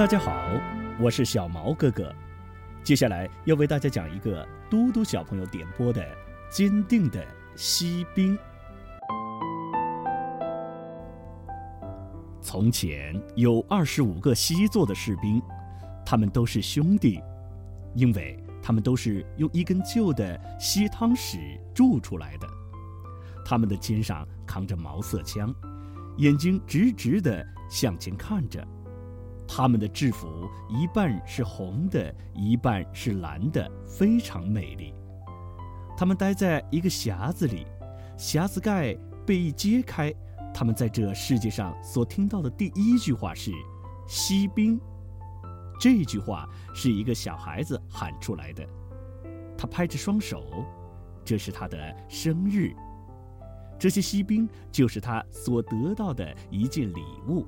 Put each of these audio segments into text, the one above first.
大家好，我是小毛哥哥，接下来要为大家讲一个嘟嘟小朋友点播的《坚定的锡兵》。从前有二十五个锡做的士兵，他们都是兄弟，因为他们都是用一根旧的锡汤匙铸出来的。他们的肩上扛着毛瑟枪，眼睛直直的向前看着。他们的制服一半是红的，一半是蓝的，非常美丽。他们待在一个匣子里，匣子盖被一揭开，他们在这世界上所听到的第一句话是“锡兵”。这句话是一个小孩子喊出来的，他拍着双手，这是他的生日。这些锡兵就是他所得到的一件礼物。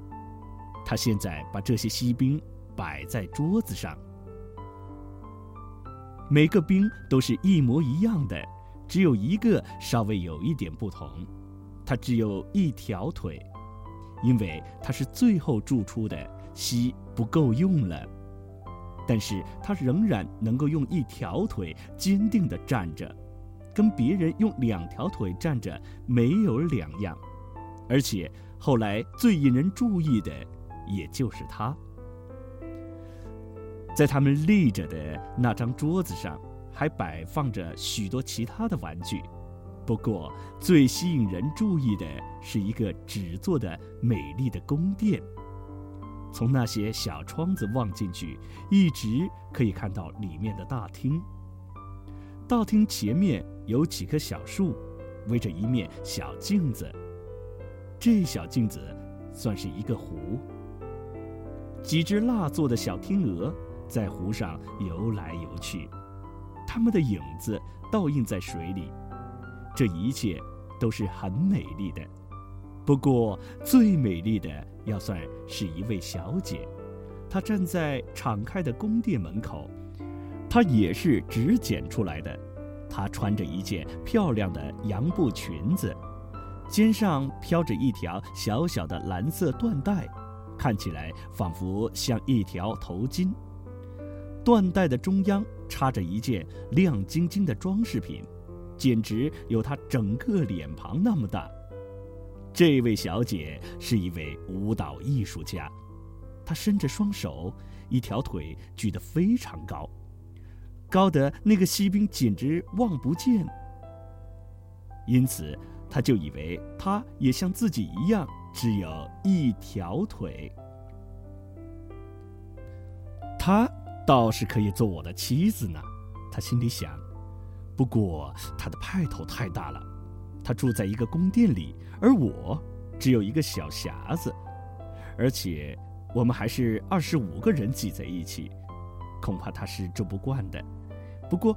他现在把这些锡兵摆在桌子上，每个兵都是一模一样的，只有一个稍微有一点不同，他只有一条腿，因为他是最后铸出的，锡不够用了，但是他仍然能够用一条腿坚定地站着，跟别人用两条腿站着没有两样，而且后来最引人注意的。也就是他，在他们立着的那张桌子上，还摆放着许多其他的玩具。不过，最吸引人注意的是一个纸做的美丽的宫殿。从那些小窗子望进去，一直可以看到里面的大厅。大厅前面有几棵小树，围着一面小镜子。这小镜子算是一个湖。几只蜡做的小天鹅在湖上游来游去，它们的影子倒映在水里。这一切都是很美丽的。不过，最美丽的要算是一位小姐，她站在敞开的宫殿门口，她也是纸剪出来的。她穿着一件漂亮的洋布裙子，肩上飘着一条小小的蓝色缎带。看起来仿佛像一条头巾，缎带的中央插着一件亮晶晶的装饰品，简直有她整个脸庞那么大。这位小姐是一位舞蹈艺术家，她伸着双手，一条腿举得非常高，高得那个锡兵简直望不见。因此，他就以为她也像自己一样。只有一条腿，她倒是可以做我的妻子呢。他心里想。不过他的派头太大了，他住在一个宫殿里，而我只有一个小匣子，而且我们还是二十五个人挤在一起，恐怕他是住不惯的。不过，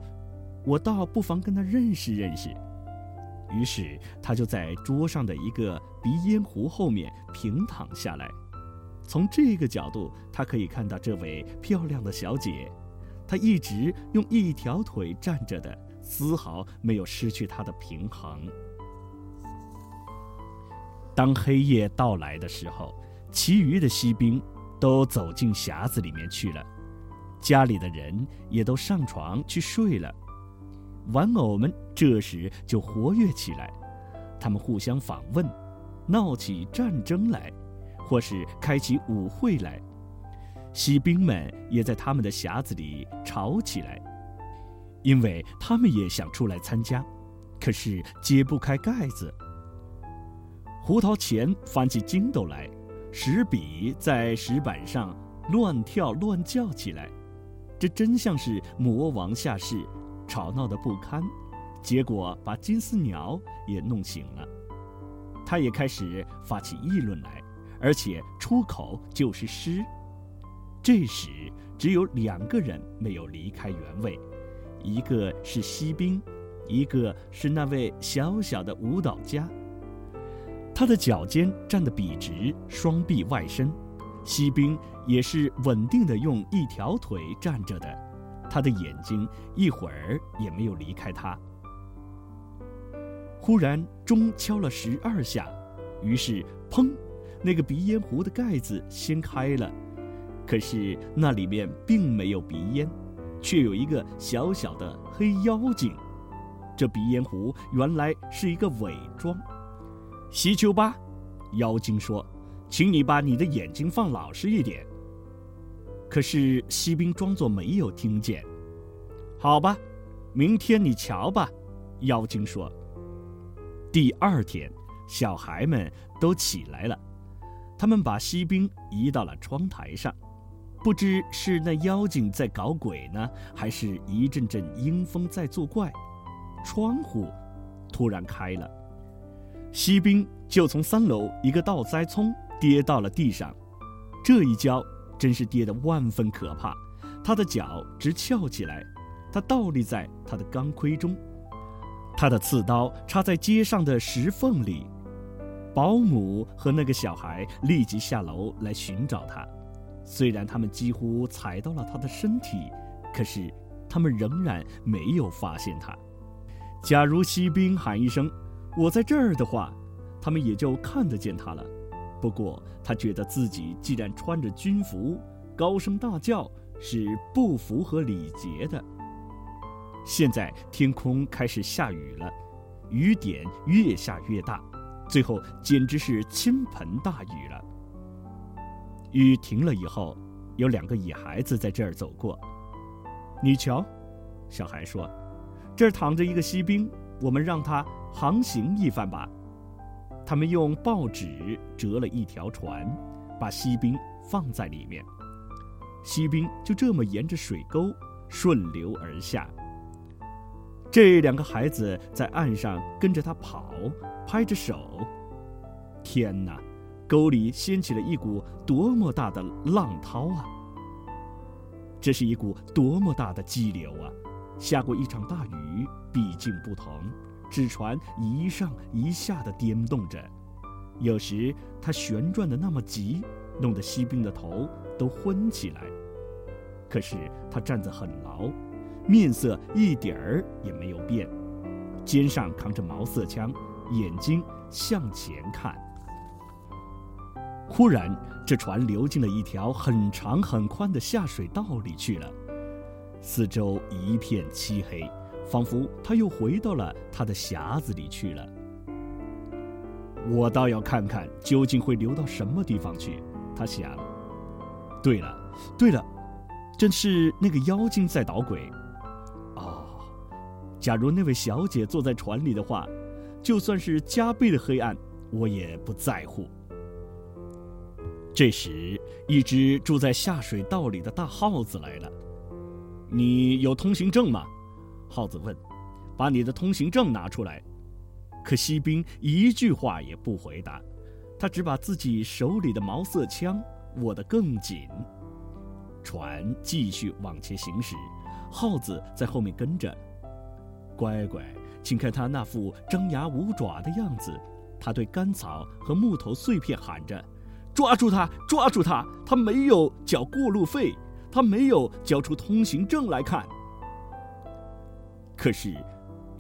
我倒不妨跟他认识认识。于是他就在桌上的一个鼻烟壶后面平躺下来，从这个角度，他可以看到这位漂亮的小姐，她一直用一条腿站着的，丝毫没有失去她的平衡。当黑夜到来的时候，其余的锡兵都走进匣子里面去了，家里的人也都上床去睡了。玩偶们这时就活跃起来，他们互相访问，闹起战争来，或是开起舞会来。锡兵们也在他们的匣子里吵起来，因为他们也想出来参加，可是揭不开盖子。胡桃钳翻起筋斗来，石笔在石板上乱跳乱叫起来，这真像是魔王下世。吵闹的不堪，结果把金丝鸟也弄醒了，他也开始发起议论来，而且出口就是诗。这时只有两个人没有离开原位，一个是锡兵，一个是那位小小的舞蹈家。他的脚尖站得笔直，双臂外伸，锡兵也是稳定的用一条腿站着的。他的眼睛一会儿也没有离开他。忽然钟敲了十二下，于是砰，那个鼻烟壶的盖子掀开了，可是那里面并没有鼻烟，却有一个小小的黑妖精。这鼻烟壶原来是一个伪装。西丘巴，妖精说：“请你把你的眼睛放老实一点。”可是锡兵装作没有听见。好吧，明天你瞧吧，妖精说。第二天，小孩们都起来了，他们把锡兵移到了窗台上。不知是那妖精在搞鬼呢，还是一阵阵阴风在作怪。窗户突然开了，锡兵就从三楼一个倒栽葱跌到了地上。这一跤真是跌得万分可怕，他的脚直翘起来，他倒立在他的钢盔中，他的刺刀插在街上的石缝里。保姆和那个小孩立即下楼来寻找他。虽然他们几乎踩到了他的身体，可是他们仍然没有发现他。假如锡兵喊一声“我在这儿”的话，他们也就看得见他了。不过他觉得自己既然穿着军服，高声大叫是不符合礼节的。现在天空开始下雨了，雨点越下越大，最后简直是倾盆大雨了。雨停了以后，有两个野孩子在这儿走过。你瞧，小孩说：“这儿躺着一个锡兵，我们让他航行一番吧。”他们用报纸折了一条船，把锡兵放在里面。锡兵就这么沿着水沟顺流而下。这两个孩子在岸上跟着他跑，拍着手。天哪！沟里掀起了一股多么大的浪涛啊！这是一股多么大的激流啊！下过一场大雨，毕竟不同，纸船一上一下的颠动着，有时它旋转的那么急，弄得锡兵的头都昏起来。可是他站得很牢，面色一点儿也没有变，肩上扛着毛瑟枪，眼睛向前看。忽然，这船流进了一条很长很宽的下水道里去了，四周一片漆黑，仿佛他又回到了他的匣子里去了。我倒要看看究竟会流到什么地方去，他想。对了，对了，正是那个妖精在捣鬼。哦，假如那位小姐坐在船里的话，就算是加倍的黑暗，我也不在乎。这时，一只住在下水道里的大耗子来了。“你有通行证吗？”耗子问。“把你的通行证拿出来。”可锡兵一句话也不回答，他只把自己手里的毛瑟枪握得更紧。船继续往前行驶，耗子在后面跟着。乖乖，请看他那副张牙舞爪的样子。他对干草和木头碎片喊着。抓住他！抓住他！他没有缴过路费，他没有交出通行证来看。可是，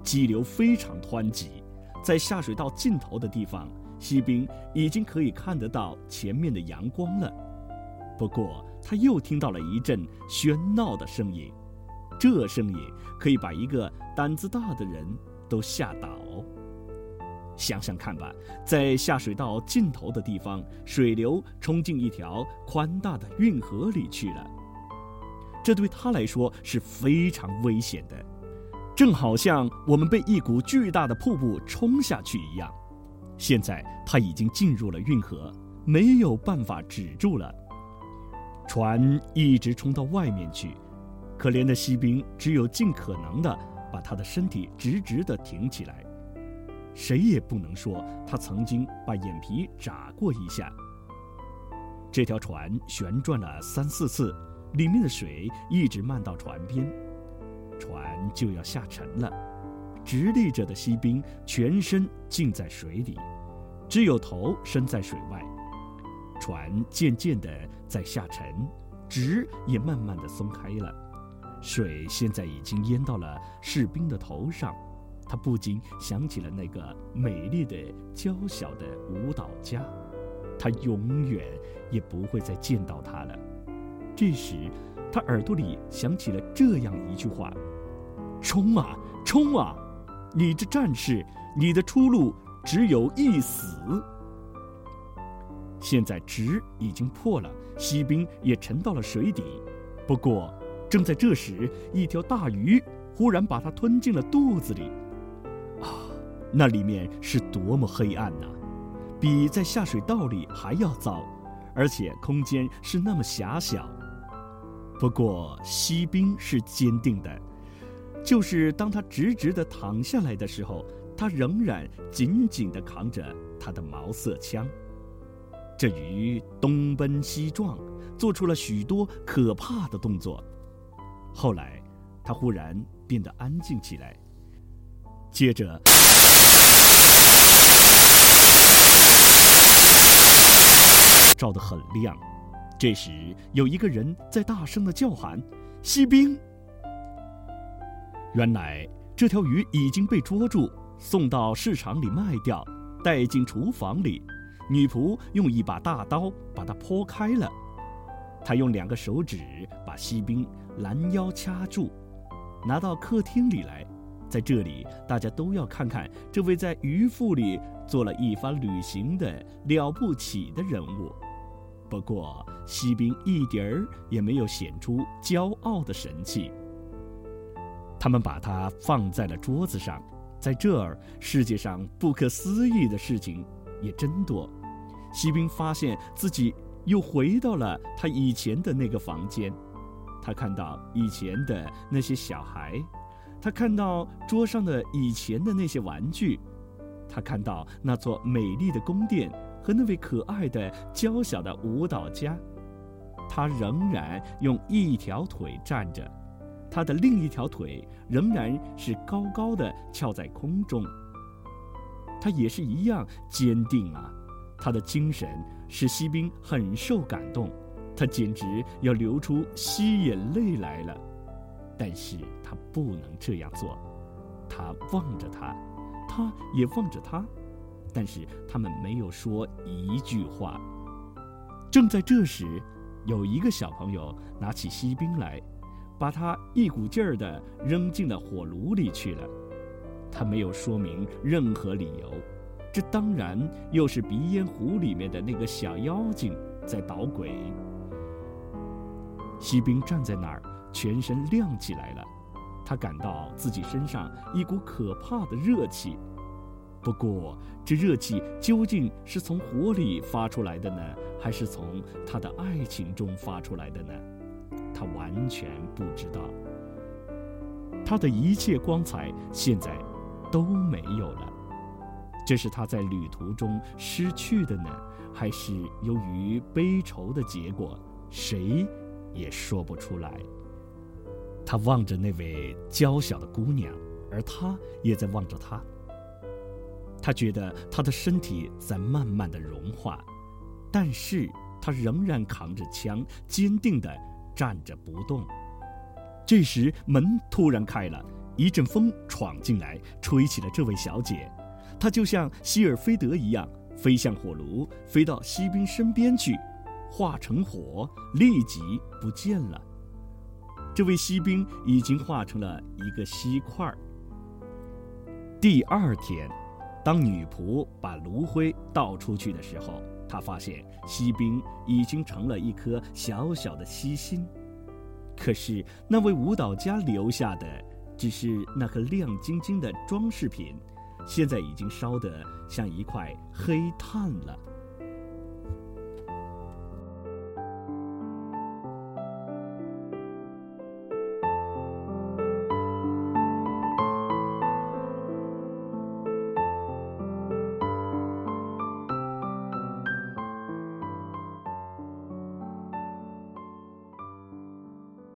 激流非常湍急，在下水道尽头的地方，锡兵已经可以看得到前面的阳光了。不过，他又听到了一阵喧闹的声音，这声音可以把一个胆子大的人都吓倒。想想看吧，在下水道尽头的地方，水流冲进一条宽大的运河里去了。这对他来说是非常危险的，正好像我们被一股巨大的瀑布冲下去一样。现在他已经进入了运河，没有办法止住了。船一直冲到外面去，可怜的锡兵只有尽可能的把他的身体直直的挺起来。谁也不能说他曾经把眼皮眨过一下。这条船旋转了三四次，里面的水一直漫到船边，船就要下沉了。直立着的锡兵全身浸在水里，只有头伸在水外。船渐渐地在下沉，直也慢慢地松开了。水现在已经淹到了士兵的头上。他不禁想起了那个美丽的、娇小的舞蹈家，他永远也不会再见到他了。这时，他耳朵里响起了这样一句话：“冲啊，冲啊！你这战士，你的出路只有一死。”现在纸已经破了，锡兵也沉到了水底。不过，正在这时，一条大鱼忽然把它吞进了肚子里。啊，那里面是多么黑暗呐！比在下水道里还要糟，而且空间是那么狭小。不过，锡兵是坚定的，就是当他直直地躺下来的时候，他仍然紧紧地扛着他的毛瑟枪。这鱼东奔西撞，做出了许多可怕的动作。后来，它忽然变得安静起来，接着照得很亮。这时，有一个人在大声的叫喊：“锡兵！”原来，这条鱼已经被捉住，送到市场里卖掉，带进厨房里。女仆用一把大刀把它剖开了，她用两个手指把锡兵拦腰掐住，拿到客厅里来。在这里，大家都要看看这位在鱼腹里做了一番旅行的了不起的人物。不过，锡兵一点儿也没有显出骄傲的神气。他们把它放在了桌子上，在这儿，世界上不可思议的事情。也真多，锡兵发现自己又回到了他以前的那个房间。他看到以前的那些小孩，他看到桌上的以前的那些玩具，他看到那座美丽的宫殿和那位可爱的娇小的舞蹈家。他仍然用一条腿站着，他的另一条腿仍然是高高的翘在空中。他也是一样坚定啊！他的精神使锡兵很受感动，他简直要流出吸眼泪来了。但是他不能这样做。他望着他，他也望着他，但是他们没有说一句话。正在这时，有一个小朋友拿起锡兵来，把他一股劲儿地扔进了火炉里去了。他没有说明任何理由，这当然又是鼻烟壶里面的那个小妖精在捣鬼。锡兵站在那儿，全身亮起来了，他感到自己身上一股可怕的热气。不过，这热气究竟是从火里发出来的呢，还是从他的爱情中发出来的呢？他完全不知道。他的一切光彩现在。都没有了，这是他在旅途中失去的呢，还是由于悲愁的结果？谁也说不出来。他望着那位娇小的姑娘，而她也在望着他。他觉得他的身体在慢慢的融化，但是他仍然扛着枪，坚定地站着不动。这时门突然开了。一阵风闯进来，吹起了这位小姐。她就像希尔菲德一样，飞向火炉，飞到锡兵身边去，化成火，立即不见了。这位锡兵已经化成了一个锡块。第二天，当女仆把炉灰倒出去的时候，她发现锡兵已经成了一颗小小的锡心。可是那位舞蹈家留下的。只是那颗亮晶晶的装饰品，现在已经烧得像一块黑炭了。